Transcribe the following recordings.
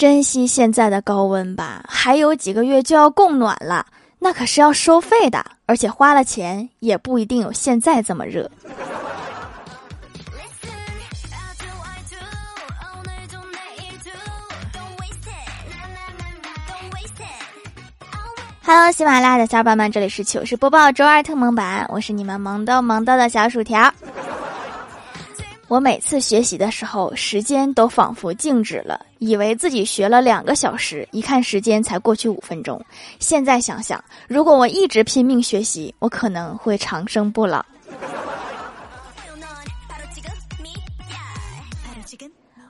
珍惜现在的高温吧，还有几个月就要供暖了，那可是要收费的，而且花了钱也不一定有现在这么热。Hello，喜马拉雅的小伙伴们，这里是糗事播报周二特萌版，我是你们萌豆萌豆的小薯条。我每次学习的时候，时间都仿佛静止了，以为自己学了两个小时，一看时间才过去五分钟。现在想想，如果我一直拼命学习，我可能会长生不老。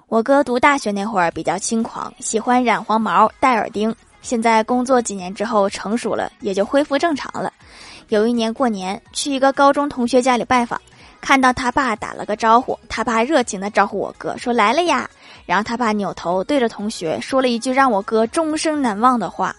我哥读大学那会儿比较轻狂，喜欢染黄毛、戴耳钉。现在工作几年之后成熟了，也就恢复正常了。有一年过年去一个高中同学家里拜访，看到他爸打了个招呼，他爸热情的招呼我哥说来了呀。然后他爸扭头对着同学说了一句让我哥终生难忘的话，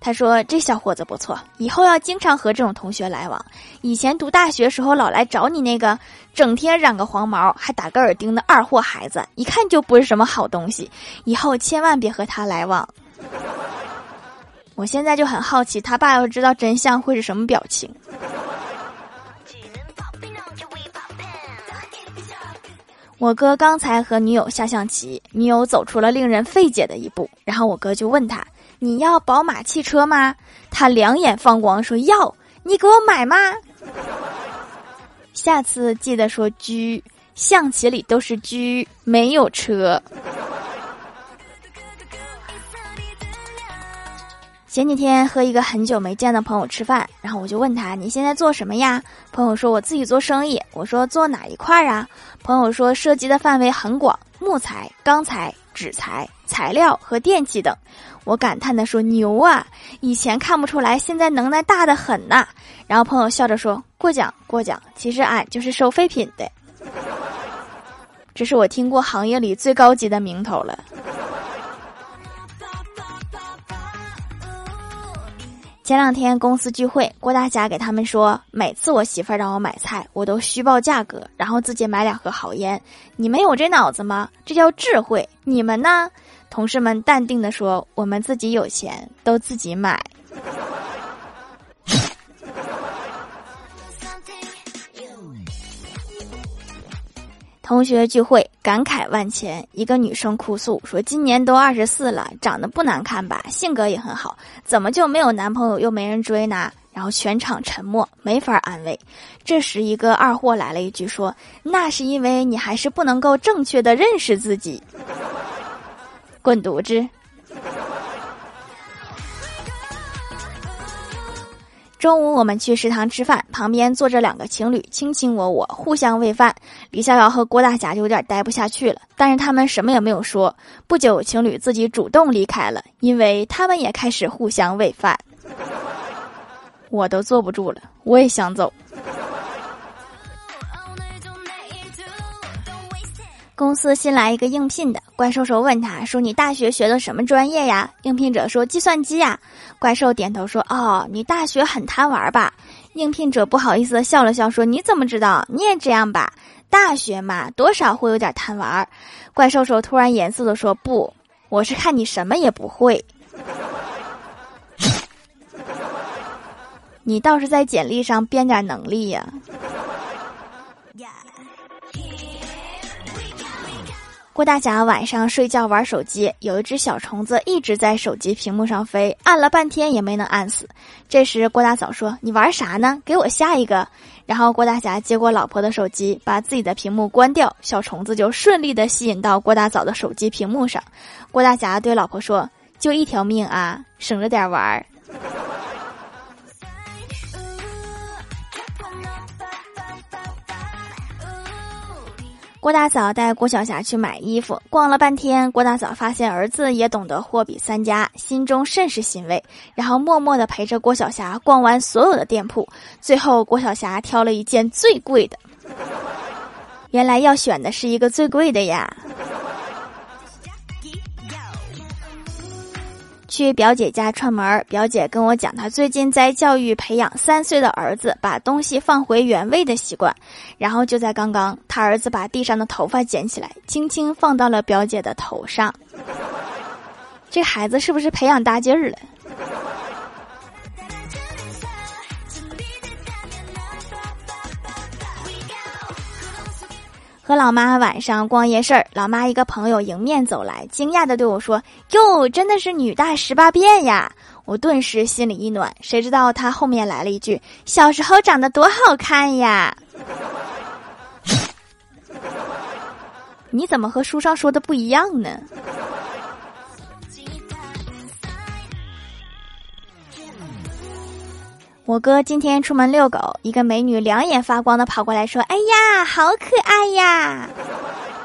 他说这小伙子不错，以后要经常和这种同学来往。以前读大学时候老来找你那个整天染个黄毛还打个耳钉的二货孩子，一看就不是什么好东西，以后千万别和他来往。我现在就很好奇，他爸要是知道真相会是什么表情。我哥刚才和女友下象棋，女友走出了令人费解的一步，然后我哥就问他：“你要宝马汽车吗？”他两眼放光说：“要，你给我买吗？”下次记得说“车”，象棋里都是“车”，没有车。前几天和一个很久没见的朋友吃饭，然后我就问他：“你现在做什么呀？”朋友说：“我自己做生意。”我说：“做哪一块儿啊？”朋友说：“涉及的范围很广，木材、钢材、纸材、材料和电器等。”我感叹的说：“牛啊！以前看不出来，现在能耐大的很呐。”然后朋友笑着说：“过奖过奖，其实俺就是收废品的，这是我听过行业里最高级的名头了。”前两天公司聚会，郭大侠给他们说，每次我媳妇儿让我买菜，我都虚报价格，然后自己买两盒好烟。你们有这脑子吗？这叫智慧。你们呢？同事们淡定的说：“我们自己有钱，都自己买。”同学聚会，感慨万千。一个女生哭诉说：“今年都二十四了，长得不难看吧？性格也很好，怎么就没有男朋友又没人追呢？”然后全场沉默，没法安慰。这时，一个二货来了一句说：“那是因为你还是不能够正确的认识自己。”滚犊子！中午我们去食堂吃饭，旁边坐着两个情侣，卿卿我我，互相喂饭。李逍遥和郭大侠就有点待不下去了，但是他们什么也没有说。不久，情侣自己主动离开了，因为他们也开始互相喂饭。我都坐不住了，我也想走。公司新来一个应聘的，怪兽兽问他说：“你大学学的什么专业呀？”应聘者说：“计算机呀。”怪兽点头说：“哦，你大学很贪玩吧？”应聘者不好意思的笑了笑说：“你怎么知道？你也这样吧？大学嘛，多少会有点贪玩。”怪兽兽突然严肃的说：“不，我是看你什么也不会。你倒是在简历上编点能力呀。”郭大侠晚上睡觉玩手机，有一只小虫子一直在手机屏幕上飞，按了半天也没能按死。这时郭大嫂说：“你玩啥呢？给我下一个。”然后郭大侠接过老婆的手机，把自己的屏幕关掉，小虫子就顺利的吸引到郭大嫂的手机屏幕上。郭大侠对老婆说：“就一条命啊，省着点玩。”郭大嫂带郭晓霞去买衣服，逛了半天，郭大嫂发现儿子也懂得货比三家，心中甚是欣慰，然后默默地陪着郭晓霞逛完所有的店铺，最后郭晓霞挑了一件最贵的。原来要选的是一个最贵的呀。去表姐家串门，表姐跟我讲，她最近在教育培养三岁的儿子把东西放回原位的习惯。然后就在刚刚，他儿子把地上的头发捡起来，轻轻放到了表姐的头上。这孩子是不是培养大劲儿了？和老妈晚上逛夜市，老妈一个朋友迎面走来，惊讶的对我说：“哟，真的是女大十八变呀！”我顿时心里一暖，谁知道他后面来了一句：“小时候长得多好看呀！” 你怎么和书上说的不一样呢？我哥今天出门遛狗，一个美女两眼发光的跑过来说：“哎呀，好可爱呀！”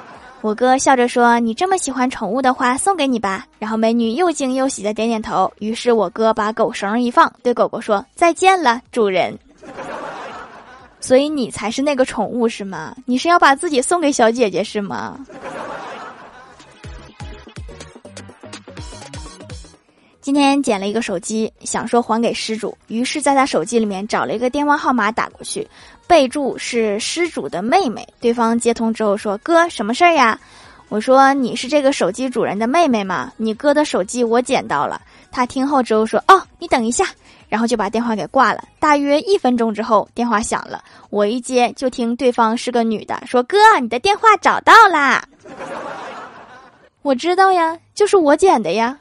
我哥笑着说：“你这么喜欢宠物的话，送给你吧。”然后美女又惊又喜的点点头。于是我哥把狗绳一放，对狗狗说：“再见了，主人。”所以你才是那个宠物是吗？你是要把自己送给小姐姐是吗？今天捡了一个手机，想说还给失主，于是在他手机里面找了一个电话号码打过去，备注是失主的妹妹。对方接通之后说：“哥，什么事儿呀？”我说：“你是这个手机主人的妹妹吗？你哥的手机我捡到了。”他听后之后说：“哦，你等一下。”然后就把电话给挂了。大约一分钟之后，电话响了，我一接就听对方是个女的，说：“哥，你的电话找到啦。”我知道呀，就是我捡的呀。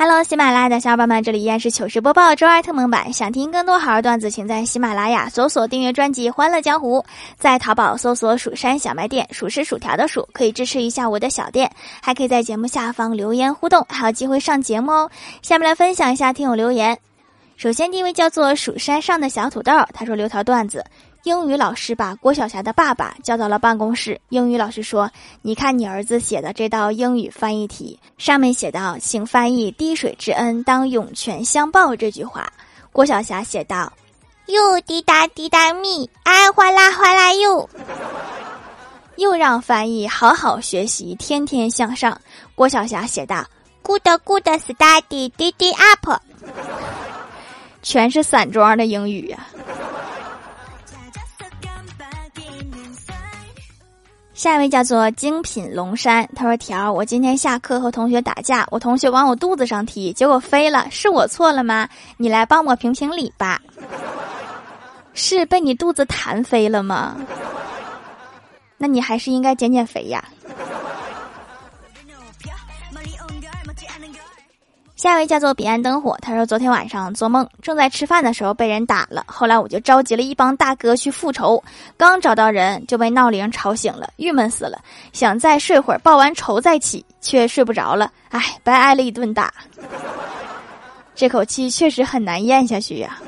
Hello，喜马拉雅的小伙伴们，这里依然是糗事播报周二特蒙版。想听更多好玩段子，请在喜马拉雅搜索订阅专辑《欢乐江湖》，在淘宝搜索“蜀山小卖店”，数是薯条的薯，可以支持一下我的小店，还可以在节目下方留言互动，还有机会上节目哦。下面来分享一下听友留言。首先，第一位叫做蜀山上的小土豆，他说留条段子。英语老师把郭晓霞的爸爸叫到了办公室。英语老师说：“你看你儿子写的这道英语翻译题，上面写道，请翻译‘滴水之恩，当涌泉相报’这句话。”郭晓霞写道：“又滴答滴答咪，哎哗啦哗啦又。”又让翻译好好学习，天天向上。郭晓霞写道：“Good good study, d d up。”全是散装的英语呀。下一位叫做精品龙山，他说：“条，我今天下课和同学打架，我同学往我肚子上踢，结果飞了，是我错了吗？你来帮我评评理吧。是被你肚子弹飞了吗？那你还是应该减减肥呀。”下一位叫做彼岸灯火，他说昨天晚上做梦，正在吃饭的时候被人打了，后来我就召集了一帮大哥去复仇，刚找到人就被闹铃吵醒了，郁闷死了，想再睡会儿，报完仇再起，却睡不着了，唉，白挨了一顿打，这口气确实很难咽下去呀。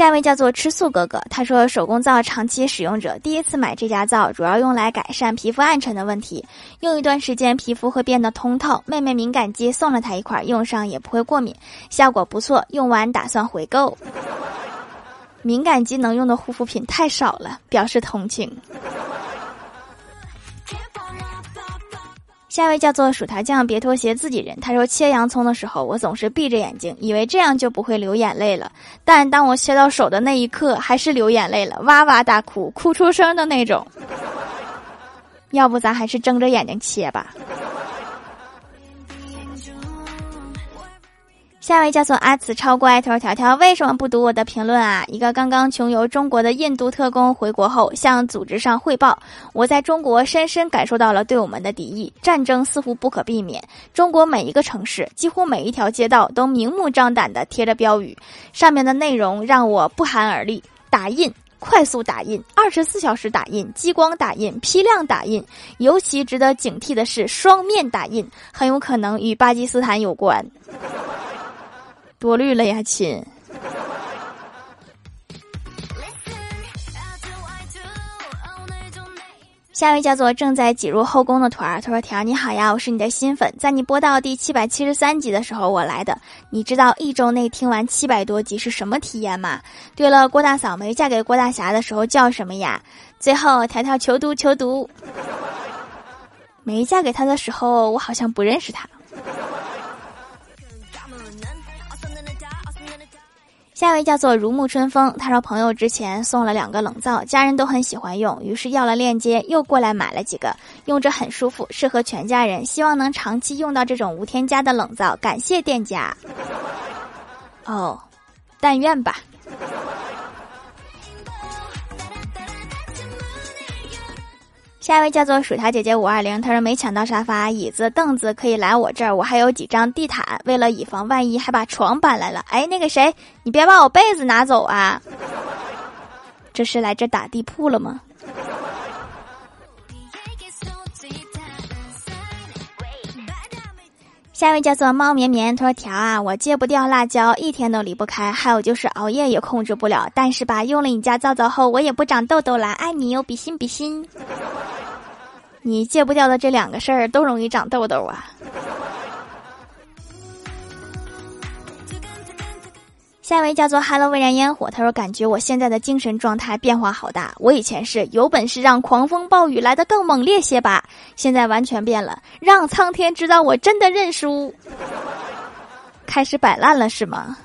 下一位叫做吃素哥哥，他说手工皂长期使用者，第一次买这家皂主要用来改善皮肤暗沉的问题，用一段时间皮肤会变得通透。妹妹敏感肌送了他一块，用上也不会过敏，效果不错，用完打算回购。敏感肌能用的护肤品太少了，表示同情。下一位叫做薯条酱，别拖鞋，自己人。他说切洋葱的时候，我总是闭着眼睛，以为这样就不会流眼泪了。但当我切到手的那一刻，还是流眼泪了，哇哇大哭，哭出声的那种。要不咱还是睁着眼睛切吧。下一位叫做阿慈超乖，他说：“条条为什么不读我的评论啊？一个刚刚穷游中国的印度特工回国后，向组织上汇报，我在中国深深感受到了对我们的敌意，战争似乎不可避免。中国每一个城市，几乎每一条街道都明目张胆地贴着标语，上面的内容让我不寒而栗：打印、快速打印、二十四小时打印、激光打印、批量打印。尤其值得警惕的是，双面打印很有可能与巴基斯坦有关。”多虑了呀，亲。下一位叫做正在挤入后宫的团儿，他说：“条你好呀，我是你的新粉，在你播到第七百七十三集的时候我来的。你知道一周内听完七百多集是什么体验吗？对了，郭大嫂没嫁给郭大侠的时候叫什么呀？最后条条求读求读。没嫁给他的时候，我好像不认识他。”下一位叫做如沐春风，他说朋友之前送了两个冷灶，家人都很喜欢用，于是要了链接，又过来买了几个，用着很舒服，适合全家人，希望能长期用到这种无添加的冷灶，感谢店家。哦，但愿吧。下一位叫做薯条姐姐五二零，她说没抢到沙发、椅子、凳子，可以来我这儿，我还有几张地毯，为了以防万一，还把床搬来了。哎，那个谁，你别把我被子拿走啊！这是来这打地铺了吗？下一位叫做猫绵绵，他说：“条啊，我戒不掉辣椒，一天都离不开。还有就是熬夜也控制不了。但是吧，用了你家皂皂后，我也不长痘痘了。爱你哟，比心比心。你戒不掉的这两个事儿，都容易长痘痘啊。”下一位叫做 “Hello 未燃烟火”，他说：“感觉我现在的精神状态变化好大。我以前是有本事让狂风暴雨来得更猛烈些吧，现在完全变了，让苍天知道我真的认输，开始摆烂了是吗？”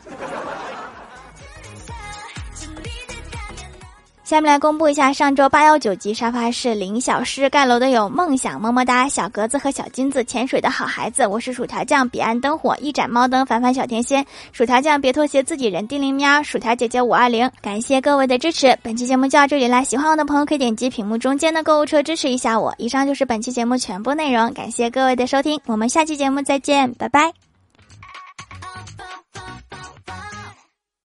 下面来公布一下上周八幺九级沙发是林小诗盖楼的有梦想么么哒小格子和小金子潜水的好孩子，我是薯条酱彼岸灯火一盏猫灯凡凡小甜仙薯条酱别拖鞋自己人叮铃喵薯条姐姐五二零感谢各位的支持，本期节目就到这里啦，喜欢我的朋友可以点击屏幕中间的购物车支持一下我。以上就是本期节目全部内容，感谢各位的收听，我们下期节目再见，拜拜。